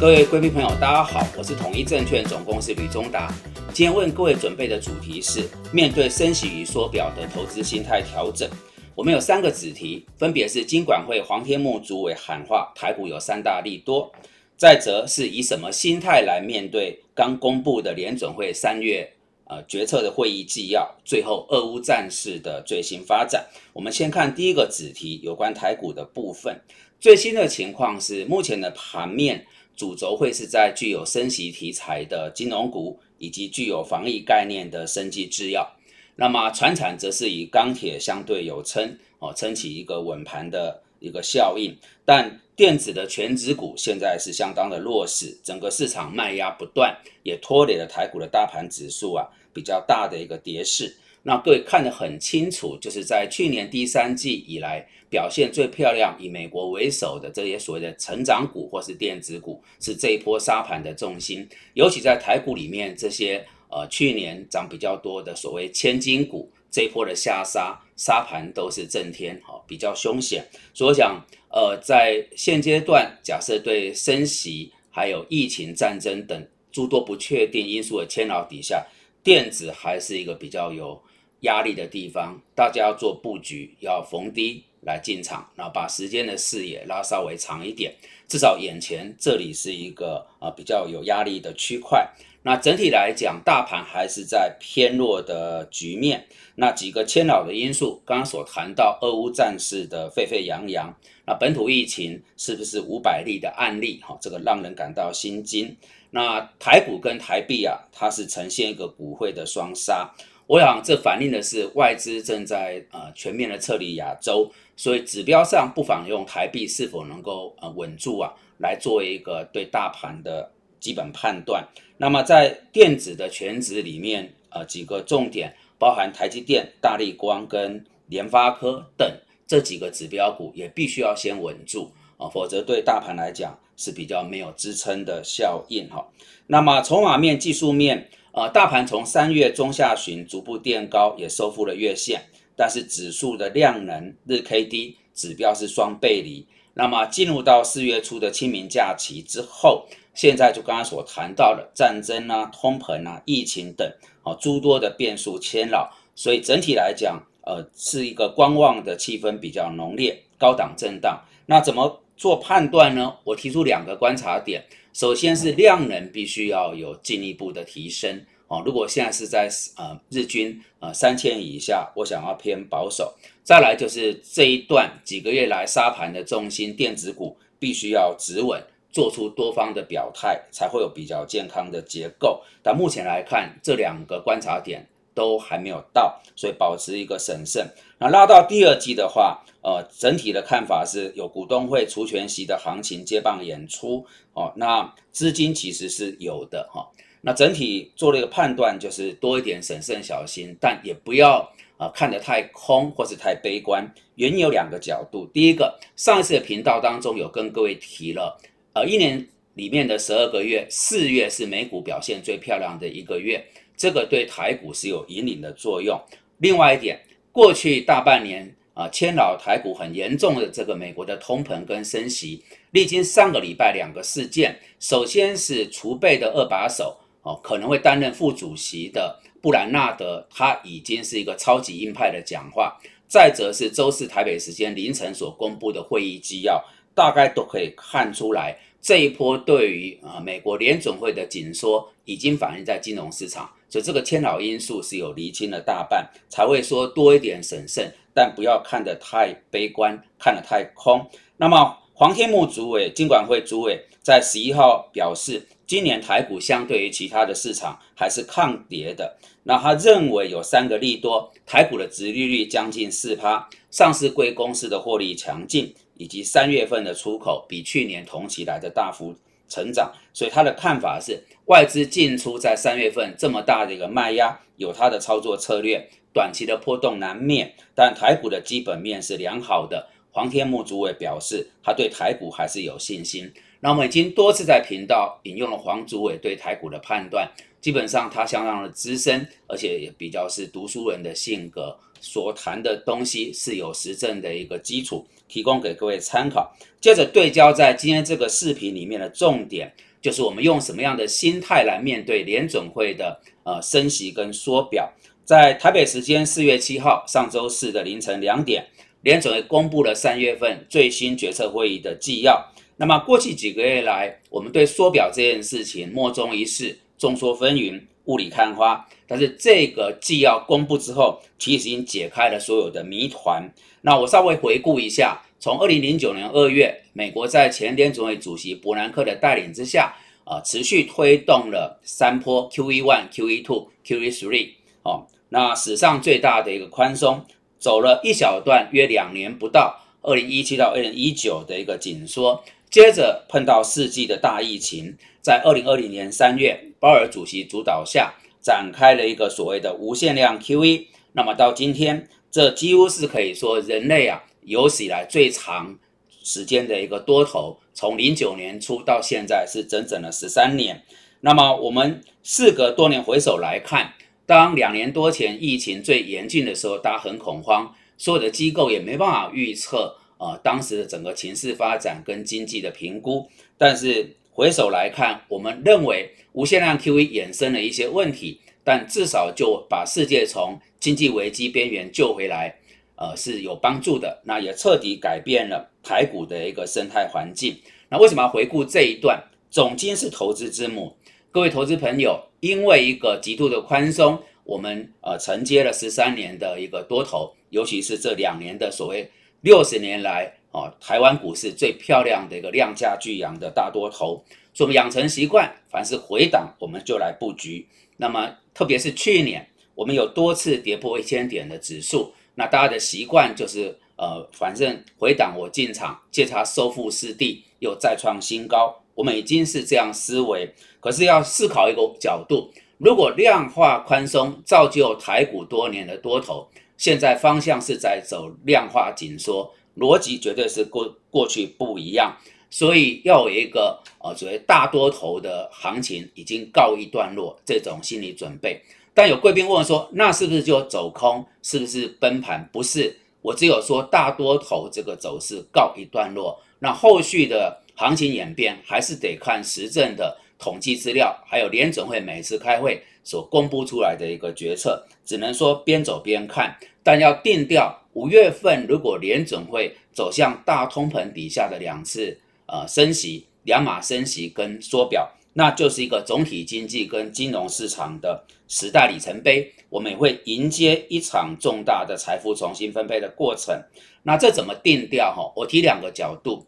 各位贵宾朋友，大家好，我是统一证券总公司吕中达。今天为各位准备的主题是面对升息与缩表的投资心态调整。我们有三个子题，分别是金管会黄天木主委喊话台股有三大利多，再则是以什么心态来面对刚公布的联准会三月呃决策的会议纪要，最后俄乌战事的最新发展。我们先看第一个子题，有关台股的部分。最新的情况是，目前的盘面。主轴会是在具有升息题材的金融股，以及具有防疫概念的生技制药。那么，船产则是以钢铁相对有撑哦，撑起一个稳盘的一个效应。但电子的全指股现在是相当的弱势，整个市场卖压不断，也拖累了台股的大盘指数啊比较大的一个跌势。那各位看得很清楚，就是在去年第三季以来表现最漂亮，以美国为首的这些所谓的成长股或是电子股，是这一波沙盘的重心。尤其在台股里面，这些呃去年涨比较多的所谓千金股，这一波的下杀沙盘都是震天，哈，比较凶险。所以我想，呃，在现阶段，假设对升息还有疫情、战争等诸多不确定因素的牵扰底下，电子还是一个比较有。压力的地方，大家要做布局，要逢低来进场，然后把时间的视野拉稍微长一点，至少眼前这里是一个啊比较有压力的区块。那整体来讲，大盘还是在偏弱的局面。那几个牵扰的因素，刚刚所谈到俄乌战事的沸沸扬扬，那本土疫情是不是五百例的案例？哈，这个让人感到心惊。那台股跟台币啊，它是呈现一个股汇的双杀。我想，这反映的是外资正在呃全面的撤离亚洲，所以指标上不妨用台币是否能够呃稳住啊，来作为一个对大盘的基本判断。那么在电子的全值里面，呃几个重点包含台积电、大力光跟联发科等这几个指标股，也必须要先稳住啊，否则对大盘来讲是比较没有支撑的效应哈。那么筹码面、技术面。呃，大盘从三月中下旬逐步垫高，也收复了月线，但是指数的量能日 K D 指标是双背离。那么进入到四月初的清明假期之后，现在就刚刚所谈到的战争啊、通膨啊、疫情等，啊诸多的变数牵扰，所以整体来讲，呃，是一个观望的气氛比较浓烈，高档震荡。那怎么做判断呢？我提出两个观察点。首先是量能必须要有进一步的提升哦。如果现在是在呃日均呃三千以下，我想要偏保守。再来就是这一段几个月来沙盘的重心，电子股必须要止稳，做出多方的表态，才会有比较健康的结构。但目前来看，这两个观察点。都还没有到，所以保持一个审慎。那拉到第二季的话，呃，整体的看法是有股东会除权息的行情接棒演出哦。那资金其实是有的哈。那整体做了一个判断，就是多一点审慎小心，但也不要啊看得太空或是太悲观。原因有两个角度，第一个，上一次的频道当中有跟各位提了，呃，一年里面的十二个月，四月是美股表现最漂亮的一个月。这个对台股是有引领的作用。另外一点，过去大半年啊，牵扰台股很严重的这个美国的通膨跟升息，历经上个礼拜两个事件，首先是储备的二把手哦，可能会担任副主席的布兰纳德，他已经是一个超级鹰派的讲话。再者是周四台北时间凌晨所公布的会议纪要，大概都可以看出来，这一波对于啊美国联准会的紧缩已经反映在金融市场。所以这个牵扰因素是有厘清了大半，才会说多一点审慎，但不要看得太悲观，看得太空。那么黄天木主委、金管会主委在十一号表示，今年台股相对于其他的市场还是抗跌的。那他认为有三个利多：台股的殖利率将近四趴，上市贵公司的获利强劲，以及三月份的出口比去年同期来的大幅。成长，所以他的看法是，外资进出在三月份这么大的一个卖压，有他的操作策略，短期的波动难免。但台股的基本面是良好的。黄天木主委表示，他对台股还是有信心。那我们已经多次在频道引用了黄主委对台股的判断，基本上他相当的资深，而且也比较是读书人的性格，所谈的东西是有实证的一个基础。提供给各位参考。接着对焦在今天这个视频里面的重点，就是我们用什么样的心态来面对联准会的呃升息跟缩表。在台北时间四月七号上周四的凌晨两点，联准会公布了三月份最新决策会议的纪要。那么过去几个月来，我们对缩表这件事情莫衷一是，众说纷纭，雾里看花。但是这个纪要公布之后，其实已经解开了所有的谜团。那我稍微回顾一下，从二零零九年二月，美国在前联总会主席伯南克的带领之下，啊，持续推动了三波 QE one、QE two、QE three，哦，那史上最大的一个宽松，走了一小段约两年不到，二零一七到二零一九的一个紧缩。接着碰到世纪的大疫情，在二零二零年三月，鲍尔主席主导下展开了一个所谓的无限量 QE。那么到今天，这几乎是可以说人类啊有史以来最长时间的一个多头，从零九年初到现在是整整的十三年。那么我们事隔多年回首来看，当两年多前疫情最严峻的时候，大家很恐慌，所有的机构也没办法预测。啊，当时的整个情势发展跟经济的评估，但是回首来看，我们认为无限量 QE 衍生了一些问题，但至少就把世界从经济危机边缘救回来，呃是有帮助的。那也彻底改变了台股的一个生态环境。那为什么要回顾这一段？总金是投资之母，各位投资朋友，因为一个极度的宽松，我们呃承接了十三年的一个多头，尤其是这两年的所谓。六十年来，哦，台湾股市最漂亮的一个量价巨扬的大多头，所以我们养成习惯，凡是回档我们就来布局。那么，特别是去年，我们有多次跌破一千点的指数，那大家的习惯就是，呃，反正回档我进场，借它收复失地，又再创新高。我们已经是这样思维，可是要思考一个角度：如果量化宽松造就台股多年的多头。现在方向是在走量化紧缩，逻辑绝对是过过去不一样，所以要有一个呃所谓大多头的行情已经告一段落这种心理准备。但有贵宾问说，那是不是就走空？是不是崩盘？不是，我只有说大多头这个走势告一段落，那后续的行情演变还是得看实证的统计资料，还有联准会每次开会。所公布出来的一个决策，只能说边走边看，但要定调五月份如果联准会走向大通膨底下的两次呃升息，两码升息跟缩表，那就是一个总体经济跟金融市场的时代里程碑，我们也会迎接一场重大的财富重新分配的过程。那这怎么定调哈？我提两个角度，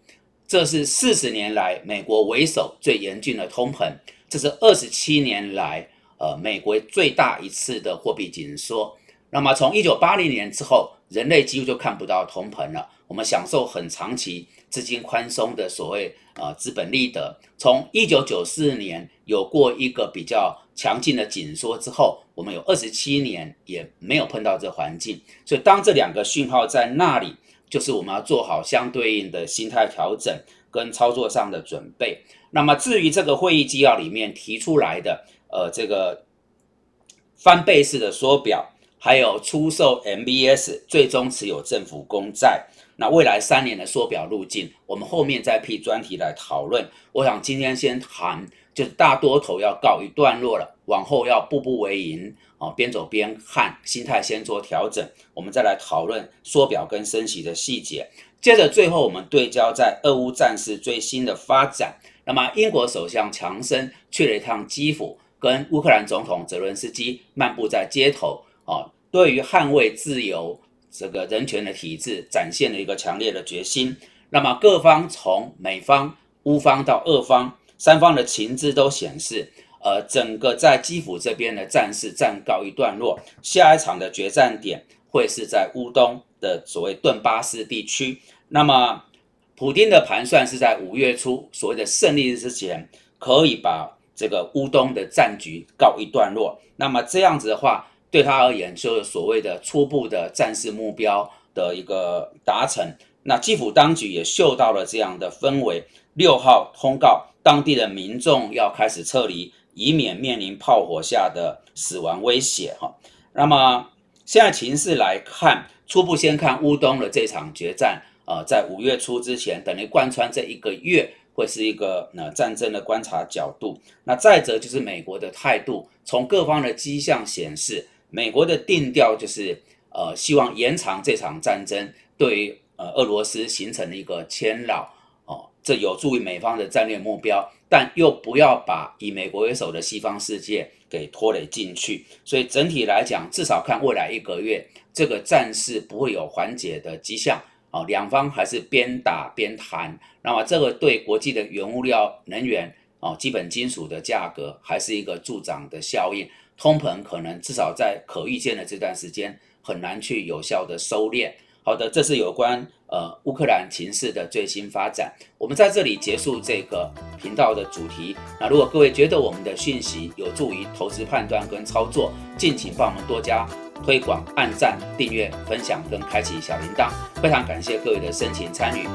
这是四十年来美国为首最严峻的通膨，这是二十七年来。呃，美国最大一次的货币紧缩，那么从一九八零年之后，人类几乎就看不到通膨了。我们享受很长期资金宽松的所谓呃资本利得。从一九九四年有过一个比较强劲的紧缩之后，我们有二十七年也没有碰到这环境。所以当这两个讯号在那里，就是我们要做好相对应的心态调整跟操作上的准备。那么至于这个会议纪要里面提出来的。呃，这个翻倍式的缩表，还有出售 MBS，最终持有政府公债。那未来三年的缩表路径，我们后面再辟专题来讨论。我想今天先谈，就是大多头要告一段落了，往后要步步为营啊，边走边看，心态先做调整，我们再来讨论缩表跟升息的细节。接着最后我们对焦在俄乌战事最新的发展。那么英国首相强生去了一趟基辅。跟乌克兰总统泽伦斯基漫步在街头啊，对于捍卫自由这个人权的体制，展现了一个强烈的决心。那么各方从美方、乌方到俄方三方的情资都显示，呃，整个在基辅这边的战事暂告一段落，下一场的决战点会是在乌东的所谓顿巴斯地区。那么普京的盘算是在五月初所谓的胜利日之前，可以把。这个乌东的战局告一段落，那么这样子的话，对他而言就是所谓的初步的战事目标的一个达成。那基辅当局也嗅到了这样的氛围，六号通告当地的民众要开始撤离，以免面临炮火下的死亡威胁。哈，那么现在情势来看，初步先看乌东的这场决战，呃，在五月初之前，等于贯穿这一个月会是一个呃战争的观察角度。那再者就是美国的态度，从各方的迹象显示，美国的定调就是呃希望延长这场战争对于呃俄罗斯形成了一个牵扰，这有助于美方的战略目标，但又不要把以美国为首的西方世界给拖累进去。所以整体来讲，至少看未来一个月，这个战事不会有缓解的迹象。哦，两方还是边打边谈，那么这个对国际的原物料、能源、哦基本金属的价格还是一个助长的效应，通膨可能至少在可预见的这段时间很难去有效的收敛。好的，这是有关呃乌克兰情势的最新发展。我们在这里结束这个频道的主题。那如果各位觉得我们的讯息有助于投资判断跟操作，敬请帮我们多加。推广、按赞、订阅、分享跟开启小铃铛，非常感谢各位的深情参与。